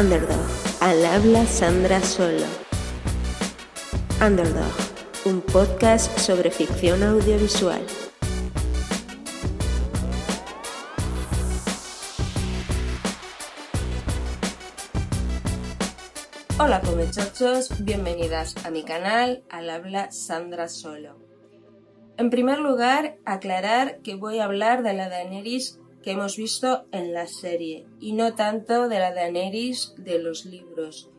Underdog, al habla Sandra Solo. Underdog, un podcast sobre ficción audiovisual. Hola comechachos, bienvenidas a mi canal Al habla Sandra Solo. En primer lugar, aclarar que voy a hablar de la Daenerys que hemos visto en la serie y no tanto de la Daenerys de los libros,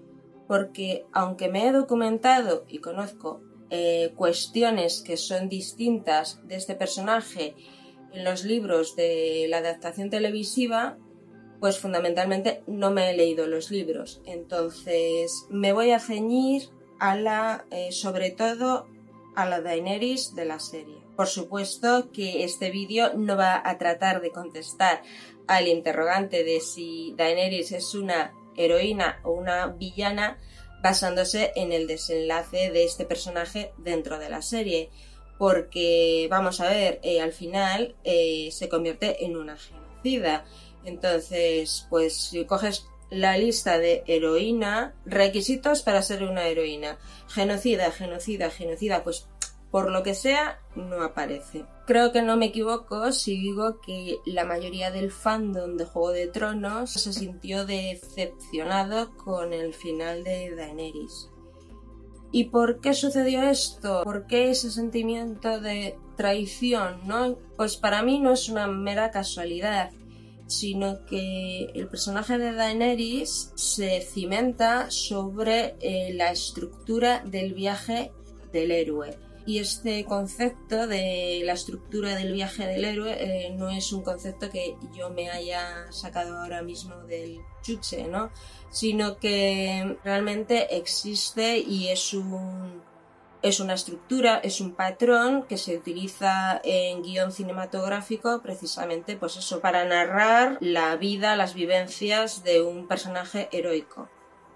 porque aunque me he documentado y conozco eh, cuestiones que son distintas de este personaje en los libros de la adaptación televisiva, pues fundamentalmente no me he leído los libros. Entonces me voy a ceñir a la, eh, sobre todo a la Daenerys de la serie. Por supuesto que este vídeo no va a tratar de contestar al interrogante de si Daenerys es una heroína o una villana basándose en el desenlace de este personaje dentro de la serie. Porque, vamos a ver, eh, al final eh, se convierte en una genocida. Entonces, pues si coges la lista de heroína, requisitos para ser una heroína, genocida, genocida, genocida, pues por lo que sea, no aparece. Creo que no me equivoco si digo que la mayoría del fandom de Juego de Tronos se sintió decepcionado con el final de Daenerys. ¿Y por qué sucedió esto? ¿Por qué ese sentimiento de traición? Pues para mí no es una mera casualidad, sino que el personaje de Daenerys se cimenta sobre eh, la estructura del viaje del héroe y este concepto de la estructura del viaje del héroe eh, no es un concepto que yo me haya sacado ahora mismo del chuche, ¿no? Sino que realmente existe y es un es una estructura, es un patrón que se utiliza en guion cinematográfico precisamente pues eso, para narrar la vida, las vivencias de un personaje heroico.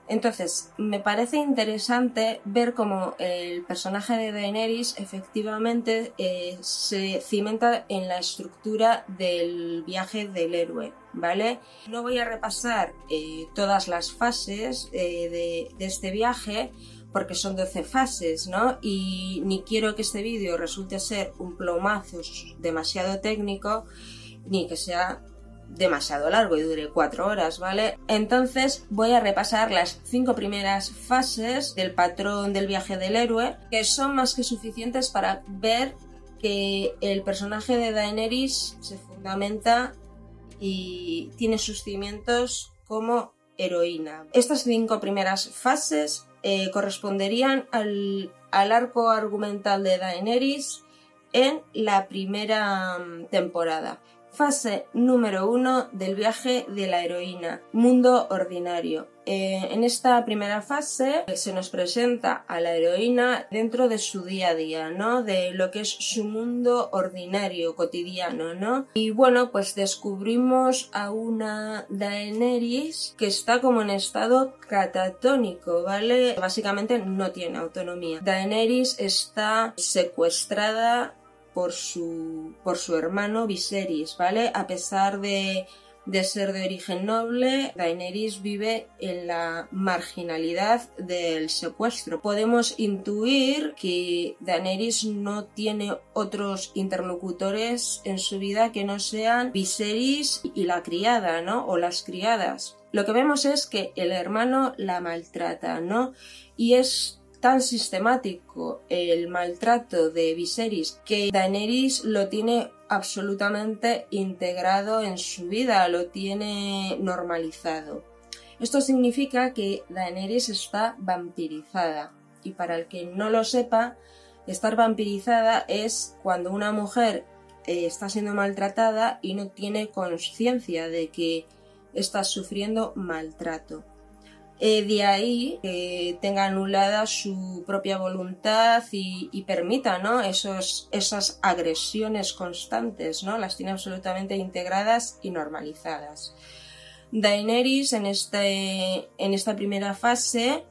Entonces, me parece interesante ver cómo el personaje de Daenerys efectivamente eh, se cimenta en la estructura del viaje del héroe, ¿vale? No voy a repasar eh, todas las fases eh, de, de, este viaje porque son 12 fases, ¿no? Y ni quiero que este vídeo resulte ser un plomazo demasiado técnico, ni que sea demasiado largo y dure cuatro horas, ¿vale? Entonces voy a repasar las cinco primeras fases del patrón del viaje del héroe, que son más que suficientes para ver que el personaje de Daenerys se fundamenta y tiene sus cimientos como heroína. Estas cinco primeras fases eh, corresponderían al, al arco argumental de Daenerys en la primera mm, temporada. Fase número uno del viaje de la heroína, mundo ordinario. Eh, en esta primera fase se nos presenta a la heroína dentro de su día a día, ¿no? De lo que es su mundo ordinario, cotidiano, ¿no? Y bueno, pues descubrimos a una Daenerys que está como en estado catatónico, ¿vale? Básicamente no tiene autonomía. Daenerys está secuestrada por su, por su hermano Viserys, ¿vale? A pesar de, de ser de origen noble, Daenerys vive en la marginalidad del secuestro. Podemos intuir que Daenerys no tiene otros interlocutores en su vida que no sean Viserys y la criada, ¿no? O las criadas. Lo que vemos es que el hermano la maltrata, ¿no? Y es tan sistemático el maltrato de Viserys que Daenerys lo tiene absolutamente integrado en su vida, lo tiene normalizado. Esto significa que Daenerys está vampirizada y para el que no lo sepa, estar vampirizada es cuando una mujer eh, está siendo maltratada y no tiene conciencia de que está sufriendo maltrato. Eh, de ahí tenga anulada su propia voluntad y, permita ¿no? Esos, esas agresiones constantes, ¿no? las tiene absolutamente integradas y normalizadas. Daenerys en, este, en esta primera fase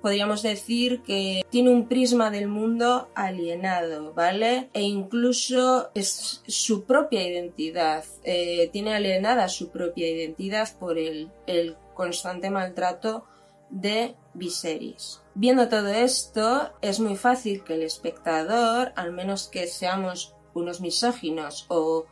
podríamos decir que tiene un prisma del mundo alienado, ¿vale? E incluso es su propia identidad, eh, tiene alienada su propia identidad por el, el constante maltrato de Viserys. Viendo todo esto, es muy fácil que el espectador, al menos que seamos unos misóginos o,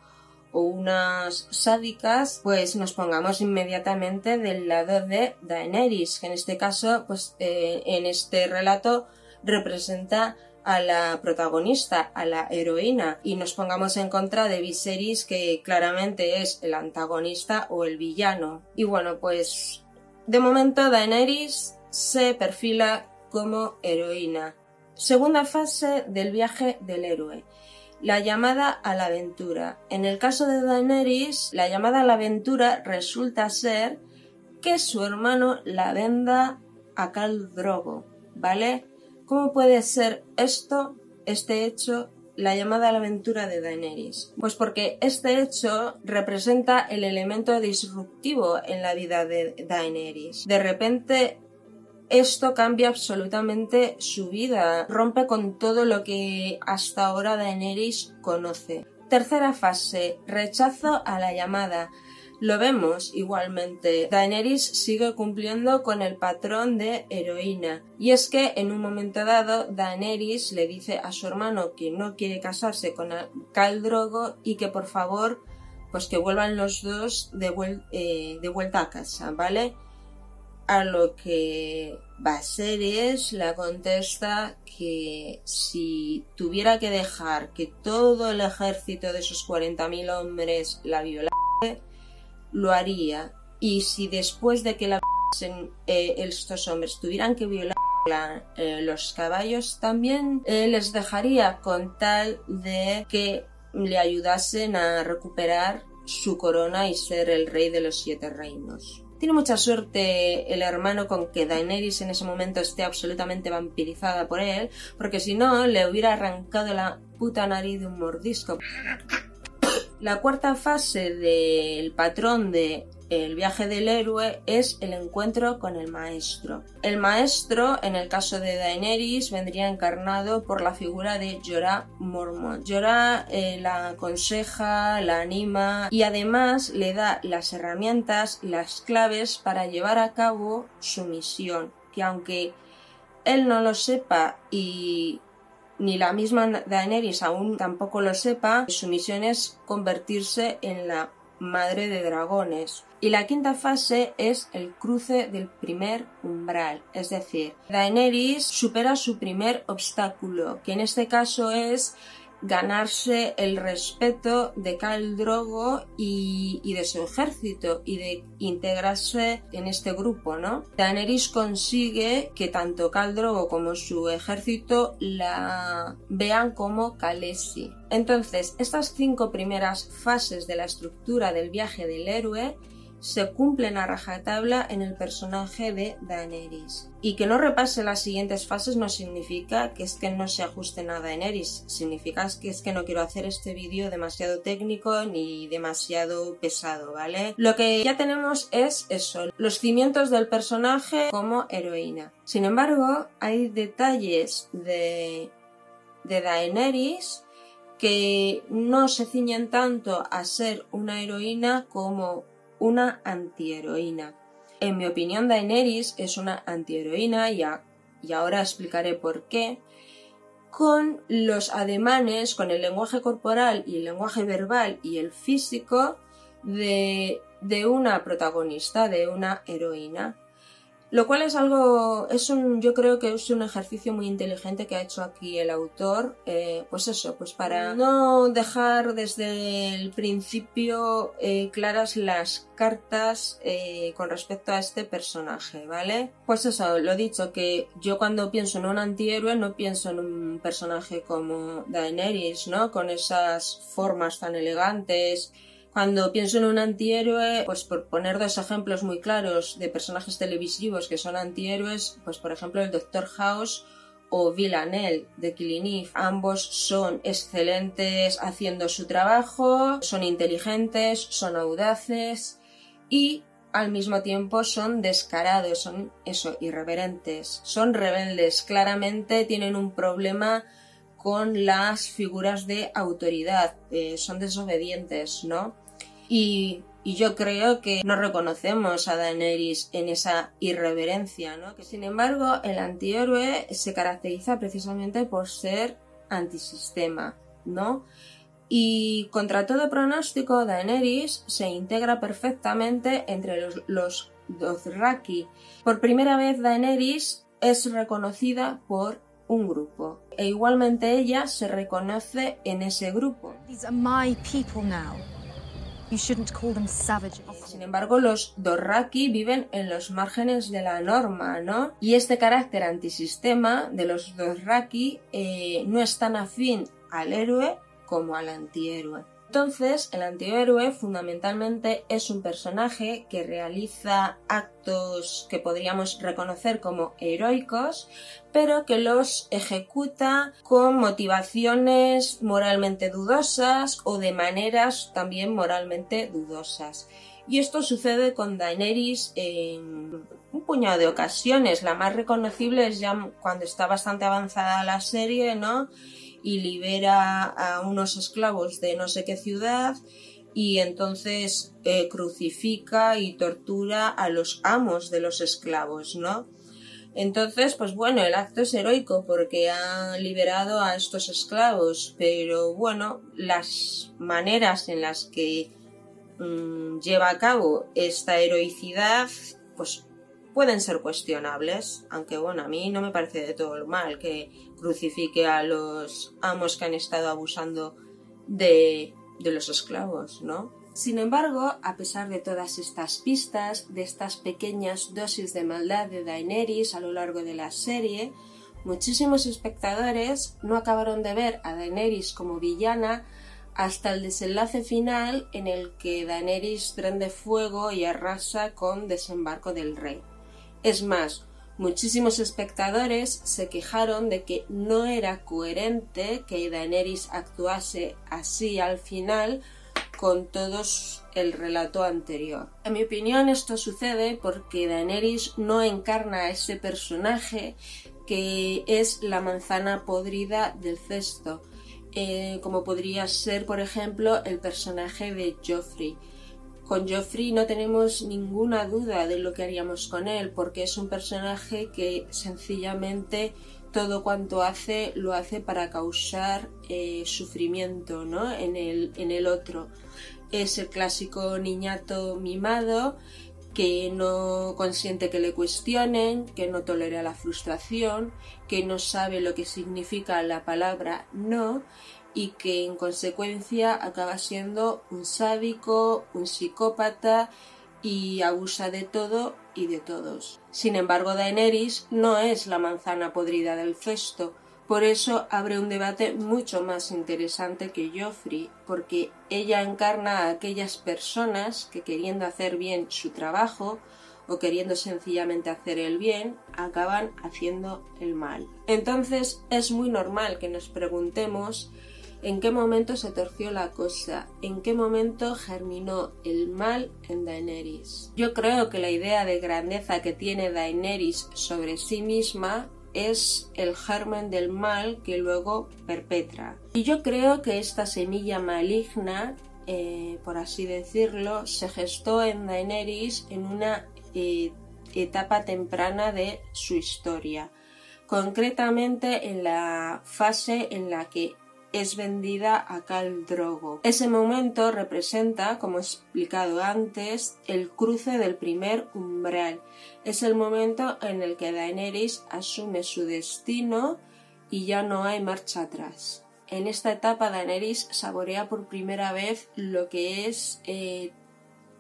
unas sádicas, pues nos pongamos inmediatamente del lado de Daenerys, que en este caso, pues eh, en este relato representa a la protagonista, a la heroína, y nos pongamos en contra de Viserys, que claramente es el antagonista o el villano. Y bueno, pues de momento Daenerys se perfila como heroína. Segunda fase del viaje del héroe. La llamada a la aventura. En el caso de Daenerys, la llamada a la aventura resulta ser que su hermano la venda a Khal Drogo, ¿vale? ¿Cómo puede ser esto, este hecho, la llamada a la aventura de Daenerys? Pues porque este hecho representa el elemento disruptivo en la vida de Daenerys. De repente esto cambia absolutamente su vida, rompe con todo lo que hasta ahora Daenerys conoce. Tercera fase, rechazo a la llamada. Lo vemos igualmente. Daenerys sigue cumpliendo con el patrón de heroína. Y es que en un momento dado Daenerys le dice a su hermano que no quiere casarse con Khal Drogo y que por favor pues que vuelvan los dos de, eh, vuelta a casa, ¿vale? A lo que Baseres la contesta que si tuviera que dejar que todo el ejército de esos 40.000 hombres la violase, lo haría. Y si después de que la eh, estos hombres tuvieran que violar eh, los caballos, también eh, les dejaría con tal de que le ayudasen a recuperar su corona y ser el rey de los siete reinos. Tiene mucha suerte el hermano con que Daenerys en ese momento esté absolutamente vampirizada por él, porque si no, le hubiera arrancado la puta nariz de un mordisco. La cuarta fase del patrón de el viaje del héroe es el encuentro con el maestro. El maestro, en el caso de Daenerys, vendría encarnado por la figura de Jorah Mormont. Jorah eh, la aconseja, la anima y además le da las herramientas, las claves para llevar a cabo su misión, que aunque él no lo sepa y ni la misma Daenerys aún tampoco lo sepa, su misión es convertirse en la madre de dragones. Y la quinta fase es el cruce del primer umbral, es decir, Daenerys supera su primer obstáculo, que en este caso es ganarse el respeto de Khal Drogo y, de su ejército y de integrarse en este grupo, ¿no? Daenerys consigue que tanto Khal Drogo como su ejército la vean como Khaleesi. Entonces, estas cinco primeras fases de la estructura del viaje del héroe se cumplen a rajatabla en el personaje de Daenerys. Y que no repase las siguientes fases no significa que es que no se ajusten a Daenerys, significa que es que no quiero hacer este vídeo demasiado técnico ni demasiado pesado, ¿vale? Lo que ya tenemos es eso, los cimientos del personaje como heroína. Sin embargo, hay detalles de, de Daenerys que no se ciñen tanto a ser una heroína como una antiheroína. En mi opinión, Daenerys es una antiheroína y, ahora explicaré por qué. Con los ademanes, con el lenguaje corporal y el lenguaje verbal y el físico de, de una protagonista, de una heroína. Lo cual es algo, es un, yo creo que es un ejercicio muy inteligente que ha hecho aquí el autor, eh, pues eso, pues para no dejar desde el principio eh, claras las cartas eh, con respecto a este personaje, ¿vale? Pues eso, lo he dicho, que yo cuando pienso en un antihéroe no pienso en un personaje como Daenerys, ¿no? Con esas formas tan elegantes, cuando pienso en un antihéroe, pues por poner dos ejemplos muy claros de personajes televisivos que son antihéroes, pues por ejemplo el Doctor House o Villanelle de Killing Ambos son excelentes haciendo su trabajo, son inteligentes, son audaces y al mismo tiempo son descarados, son eso, irreverentes, son rebeldes, claramente tienen un problema con las figuras de autoridad, eh, son desobedientes, ¿no? Y, Y yo creo que no reconocemos a Daenerys en esa irreverencia, ¿no? Que sin embargo, el antihéroe se caracteriza precisamente por ser antisistema, ¿no? Y contra todo pronóstico, Daenerys se integra perfectamente entre los, los Dothraki. Por primera vez, Daenerys es reconocida por un grupo e igualmente ella se reconoce en ese grupo. Sin embargo, los Dorraki viven en los márgenes de la norma, ¿no? Y este carácter antisistema de los Dorraki eh, no es tan afín al héroe como al antihéroe. Entonces, el antihéroe fundamentalmente es un personaje que realiza actos que podríamos reconocer como heroicos, pero que los ejecuta con motivaciones moralmente dudosas o de maneras también moralmente dudosas. Y esto sucede con Daenerys en un puñado de ocasiones. La más reconocible es ya cuando está bastante avanzada la serie, ¿no? Y libera a unos esclavos de no sé qué ciudad y entonces eh, crucifica y tortura a los amos de los esclavos, ¿no? Entonces, pues bueno, el acto es heroico porque ha liberado a estos esclavos, pero bueno, las maneras en las que mm, lleva a cabo esta heroicidad, pues pueden ser cuestionables, aunque bueno, a mí no me parece de todo mal que crucifique a los amos que han estado abusando de, de los esclavos, ¿no? Sin embargo, a pesar de todas estas pistas, de estas pequeñas dosis de maldad de Daenerys a lo largo de la serie, muchísimos espectadores no acabaron de ver a Daenerys como villana hasta el desenlace final en el que Daenerys prende fuego y arrasa con desembarco del rey. Es más, muchísimos espectadores se quejaron de que no era coherente que Daenerys actuase así al final con todos el relato anterior. En mi opinión esto sucede porque Daenerys no encarna a ese personaje que es la manzana podrida del cesto, eh, como podría ser por ejemplo el personaje de Joffrey. Con Joffrey no tenemos ninguna duda de lo que haríamos con él, porque es un personaje que sencillamente todo cuanto hace lo hace para causar eh, sufrimiento ¿no? en, el, en el otro. Es el clásico niñato mimado que no consiente que le cuestionen, que no tolera la frustración, que no sabe lo que significa la palabra no y que en consecuencia acaba siendo un sádico, un psicópata y abusa de todo y de todos. Sin embargo, Daenerys no es la manzana podrida del cesto, por eso abre un debate mucho más interesante que Joffrey, porque ella encarna a aquellas personas que queriendo hacer bien su trabajo o queriendo sencillamente hacer el bien, acaban haciendo el mal. Entonces es muy normal que nos preguntemos en qué momento se torció la cosa, en qué momento germinó el mal en Daenerys. Yo creo que la idea de grandeza que tiene Daenerys sobre sí misma es el germen del mal que luego perpetra. Y yo creo que esta semilla maligna, eh, por así decirlo, se gestó en Daenerys en una eh, etapa temprana de su historia concretamente en la fase en la que es vendida a Cal Drogo. Ese momento representa, como he explicado antes, el cruce del primer umbral. Es el momento en el que Daenerys asume su destino y ya no hay marcha atrás. En esta etapa Daenerys saborea por primera vez lo que es eh,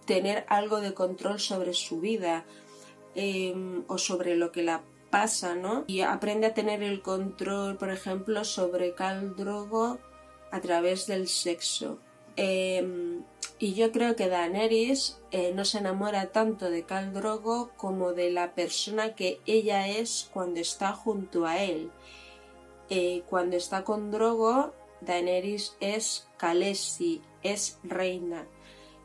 tener algo de control sobre su vida em, o sobre lo que la pasa, ¿no? Y aprende a tener el control, por ejemplo, sobre Cal Drogo a través del sexo. Em, y yo creo que Daenerys eh, no se enamora tanto de Cal Drogo como de la persona que ella es cuando está junto a él. Eh, cuando está con Drogo, Daenerys es Khaleesi, es reina,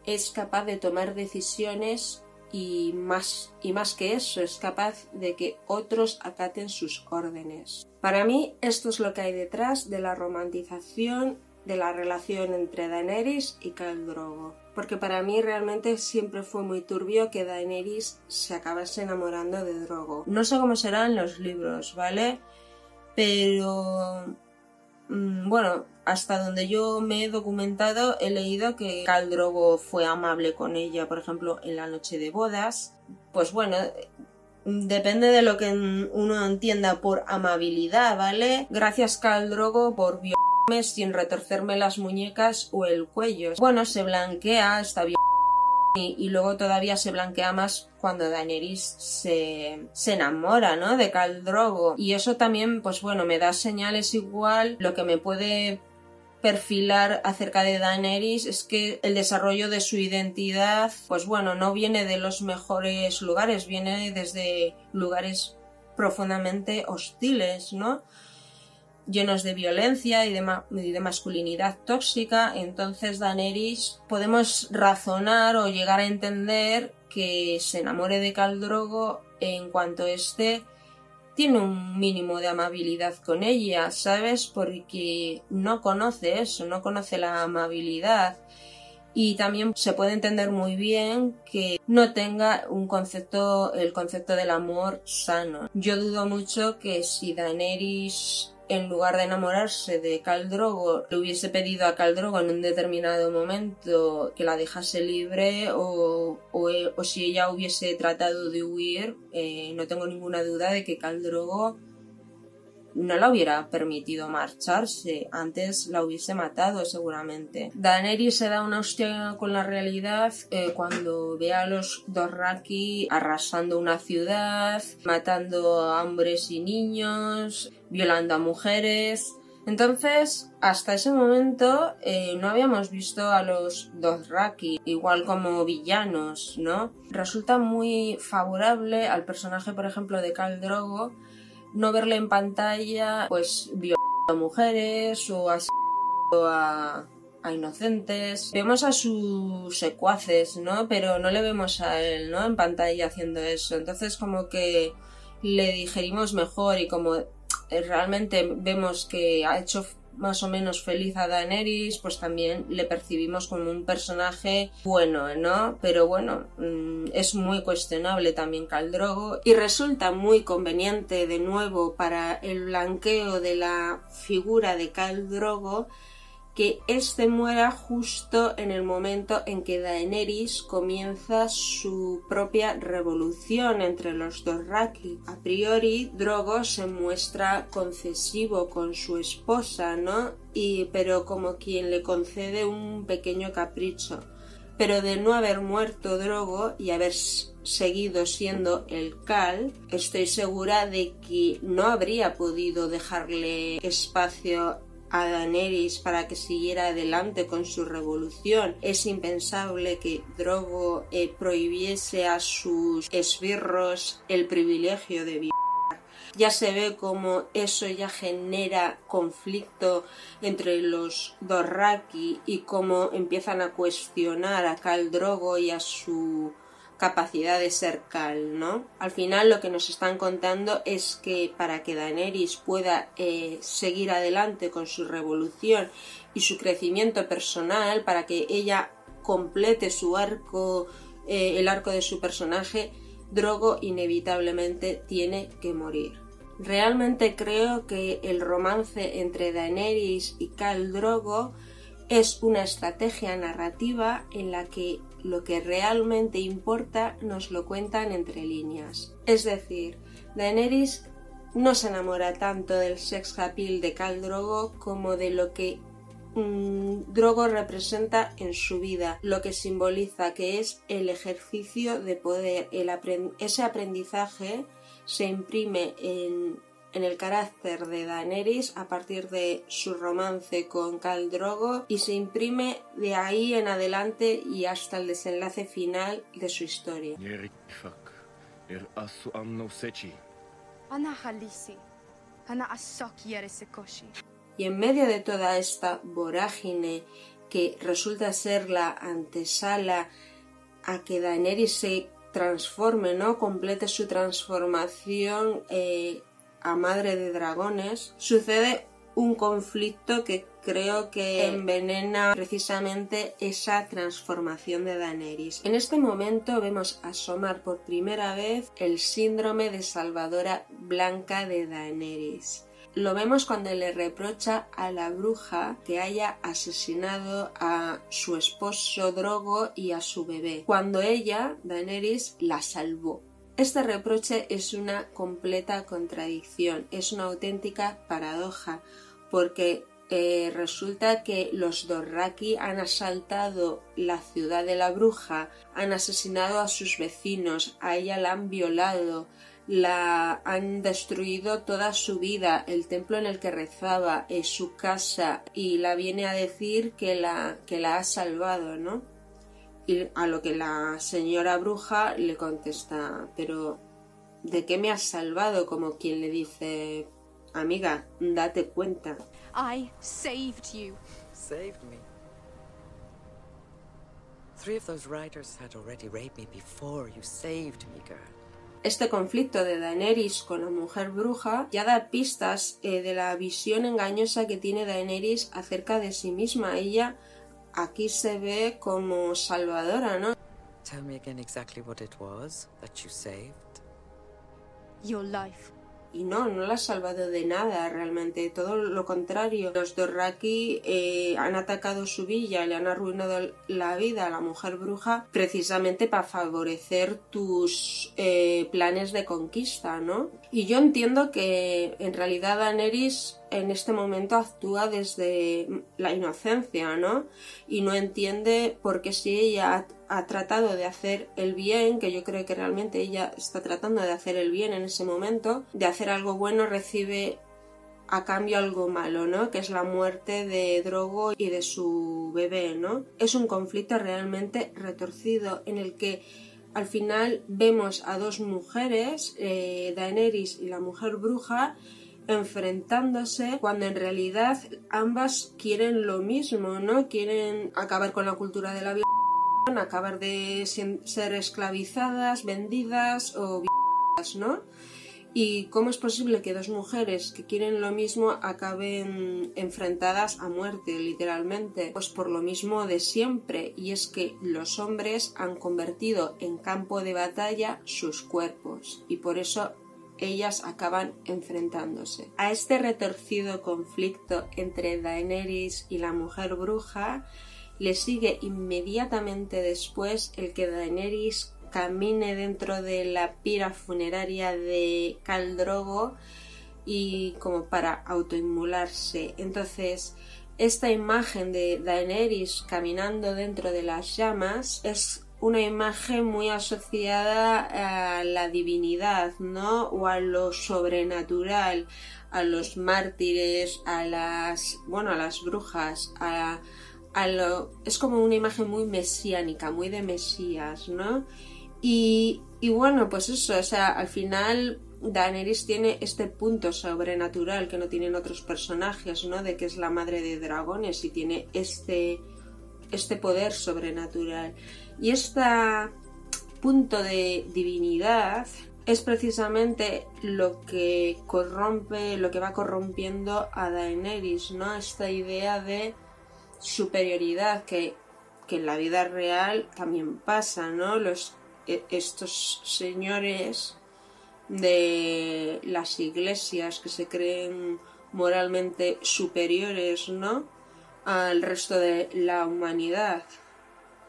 es capaz de tomar decisiones y más, y más que eso, es capaz de que otros acaten sus órdenes. Para mí, esto es lo que hay detrás de la romantización de la relación entre Daenerys y Khal Drogo. porque para mí realmente siempre fue muy turbio que Daenerys se acabase enamorando de Drogo. No sé cómo serán los libros, ¿vale? Pero bueno, hasta donde yo me he documentado he leído que Khal Drogo fue amable con ella, por ejemplo, en la noche de bodas. Pues bueno, depende de lo que uno entienda por amabilidad, ¿vale? Gracias Khal Drogo por sin retorcerme las muñecas o el cuello. Bueno, se blanquea, está bien. Y, luego todavía se blanquea más cuando Daenerys se, se enamora, ¿no? De Khal Drogo. Y eso también, pues bueno, me da señales igual. Lo que me puede perfilar acerca de Daenerys es que el desarrollo de su identidad, pues bueno, no viene de los mejores lugares, viene desde lugares profundamente hostiles, ¿no? Llenos de violencia y de, masculinidad tóxica, entonces Daenerys podemos razonar o llegar a entender que se enamore de Caldrogo en cuanto éste tiene un mínimo de amabilidad con ella, ¿sabes? Porque no conoce eso, no conoce la amabilidad. Y también se puede entender muy bien que no tenga un concepto, el concepto del amor sano. Yo dudo mucho que si Daenerys en lugar de enamorarse de Caldrogo, le hubiese pedido a Caldrogo en un determinado momento que la dejase libre o, o, si ella hubiese tratado de huir, eh, no tengo ninguna duda de que Caldrogo no la hubiera permitido marcharse, antes la hubiese matado seguramente. Daenerys se da una hostia con la realidad eh, cuando ve a los Dorraki arrasando una ciudad, matando a hombres y niños, violando a mujeres. Entonces, hasta ese momento eh, no habíamos visto a los Dothraki igual como villanos, ¿no? Resulta muy favorable al personaje, por ejemplo, de Khal Drogo no verle en pantalla pues violando a mujeres o asesinando a, a inocentes. Vemos a sus secuaces, ¿no? Pero no le vemos a él, ¿no? En pantalla haciendo eso. Entonces como que le digerimos mejor y como realmente vemos que ha hecho más o menos feliz a Daenerys, pues también le percibimos como un personaje bueno, ¿no? Pero bueno, mm, es muy cuestionable también Caldrogo y resulta muy conveniente de nuevo para el blanqueo de la figura de Caldrogo que éste muera justo en el momento en que Daenerys comienza su propia revolución entre los Dothraki. A priori, Drogo se muestra concesivo con su esposa, ¿no? Y, pero como quien le concede un pequeño capricho. Pero de no haber muerto Drogo y haber seguido siendo el Cal, estoy segura de que no habría podido dejarle espacio a Daenerys para que siguiera adelante con su revolución. Es impensable que Drogo eh, prohibiese a sus esbirros el privilegio de vivir. Ya se ve como eso ya genera conflicto entre los Dorraki y cómo empiezan a cuestionar a Khal Drogo y a su capacidad de ser Cal, ¿no? Al final lo que nos están contando es que para que Daenerys pueda eh, seguir adelante con su revolución y su crecimiento personal, para que ella complete su arco, eh, el arco de su personaje, Drogo inevitablemente tiene que morir. Realmente creo que el romance entre Daenerys y Cal Drogo es una estrategia narrativa en la que lo que realmente importa nos lo cuentan entre líneas. Es decir, Daenerys no se enamora tanto del sex appeal de Khal Drogo como de lo que mm, Drogo representa en su vida, lo que simboliza que es el ejercicio de poder, ese aprendizaje se imprime en en el carácter de Daenerys a partir de su romance con Khal Drogo y se imprime de ahí en adelante y hasta el desenlace final de su historia. Y en medio de toda esta vorágine que resulta ser la antesala a que Daenerys se transforme, ¿no? Complete su transformación eh, a Madre de Dragones, sucede un conflicto que creo que envenena precisamente esa transformación de Daenerys. En este momento vemos asomar por primera vez el síndrome de salvadora blanca de Daenerys. Lo vemos cuando le reprocha a la bruja que haya asesinado a su esposo Drogo y a su bebé, cuando ella, Daenerys, la salvó. Este reproche es una completa contradicción, es una auténtica paradoja, porque eh, resulta que los Dorraki han asaltado la ciudad de la bruja, han asesinado a sus vecinos, a ella la han violado, la han destruido toda su vida, el templo en el que rezaba, es su casa, y la viene a decir que la, que la ha salvado, ¿no? Y a lo que la señora bruja le contesta, pero ¿de qué me has salvado? Como quien le dice, amiga, date cuenta. I saved you. Saved me. Three of those riders had already raped me before you saved me, girl. Este conflicto de Daenerys con la mujer bruja ya da pistas eh, de la visión engañosa que tiene Daenerys acerca de sí misma. Ella aquí se ve como salvadora, ¿no? Tell me again exactly what it was that you saved. Your life y no, no la ha salvado de nada realmente, todo lo contrario. Los Dorraki eh, han atacado su villa, le han arruinado la vida a la mujer bruja precisamente para favorecer tus eh, planes de conquista, ¿no? Y yo entiendo que en realidad Daenerys en este momento actúa desde la inocencia, ¿no? Y no entiende por qué si ella ha, tratado de hacer el bien, que yo creo que realmente ella está tratando de hacer el bien en ese momento, de hacer algo bueno, recibe a cambio algo malo, ¿no? Que es la muerte de Drogo y de su bebé, ¿no? Es un conflicto realmente retorcido en el que al final vemos a dos mujeres, eh, Daenerys y la mujer bruja, enfrentándose cuando en realidad ambas quieren lo mismo, ¿no? Quieren acabar con la cultura de la violación, acabar de ser esclavizadas, vendidas o ¿no? ¿Y cómo es posible que dos mujeres que quieren lo mismo acaben enfrentadas a muerte, literalmente? Pues por lo mismo de siempre, y es que los hombres han convertido en campo de batalla sus cuerpos, y por eso ellas acaban enfrentándose. A este retorcido conflicto entre Daenerys y la mujer bruja le sigue inmediatamente después el que Daenerys camine dentro de la pira funeraria de Caldrogo y como para autoinmularse. Entonces, esta imagen de Daenerys caminando dentro de las llamas es una imagen muy asociada a la divinidad, ¿no? O a lo sobrenatural, a los mártires, a las, bueno, a las brujas, a, a lo, es como una imagen muy mesiánica, muy de Mesías, ¿no? Y, y bueno, pues eso, o sea, al final Daenerys tiene este punto sobrenatural que no tienen otros personajes, ¿no? De que es la madre de dragones y tiene este, este poder sobrenatural. Y este punto de divinidad es precisamente lo que corrompe, lo que va corrompiendo a Daenerys, ¿no? Esta idea de superioridad que, que en la vida real también pasa, ¿no? Los, e, estos señores de las iglesias que se creen moralmente superiores, ¿no? Al resto de la humanidad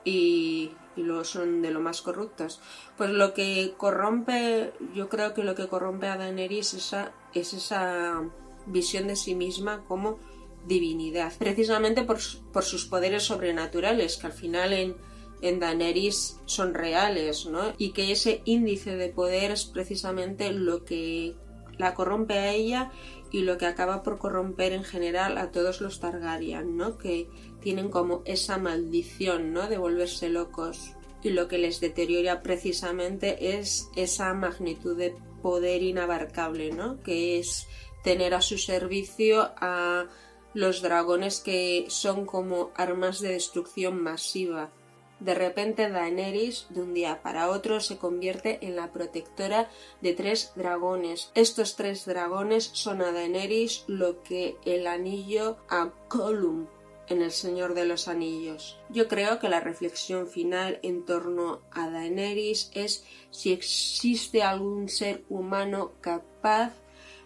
y, y lo son de lo más corruptos. Pues lo que corrompe, yo creo que lo que corrompe a Daenerys esa, es esa visión de sí misma como divinidad, precisamente por, por sus poderes sobrenaturales, que al final en, en Daenerys son reales, ¿no? Y que ese índice de poder es precisamente lo que la corrompe a ella y lo que acaba por corromper en general a todos los Targaryen, ¿no? Que tienen como esa maldición, ¿no? De volverse locos. Y lo que les deteriora precisamente es esa magnitud de poder inabarcable, ¿no? Que es tener a su servicio a los dragones que son como armas de destrucción masiva De repente Daenerys, de un día para otro, se convierte en la protectora de tres dragones. Estos tres dragones son a Daenerys lo que el anillo a Gollum en El Señor de los Anillos. Yo creo que la reflexión final en torno a Daenerys es si existe algún ser humano capaz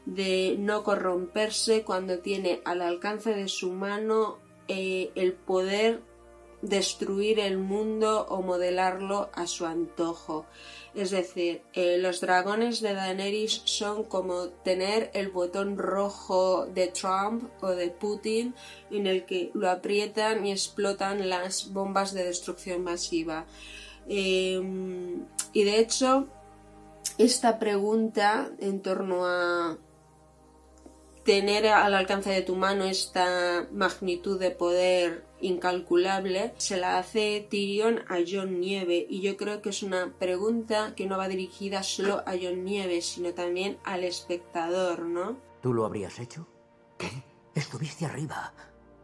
de no corromperse cuando tiene al alcance de su mano eh, el poder destruir el mundo o modelarlo a su antojo. Es decir, eh, los dragones de Daenerys son como tener el botón rojo de Trump o de Putin en el que lo aprietan y explotan las bombas de destrucción masiva. Em, y de hecho, esta pregunta en torno a tener al alcance de tu mano esta magnitud de poder incalculable se la hace Tyrion a John Nieve y yo creo que es una pregunta que no va dirigida solo a John Nieve sino también al espectador, ¿no? ¿Tú lo habrías hecho? ¿Qué? Estuviste arriba.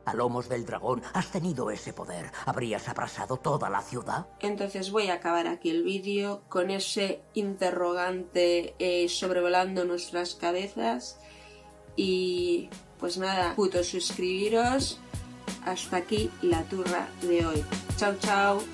A lomos del dragón has tenido ese poder. ¿Habrías abrasado toda la ciudad? Entonces voy a acabar aquí el vídeo con ese interrogante eh, sobrevolando nuestras cabezas y pues nada, puto suscribiros. Hasta aquí la turra de hoy. Chao, chao.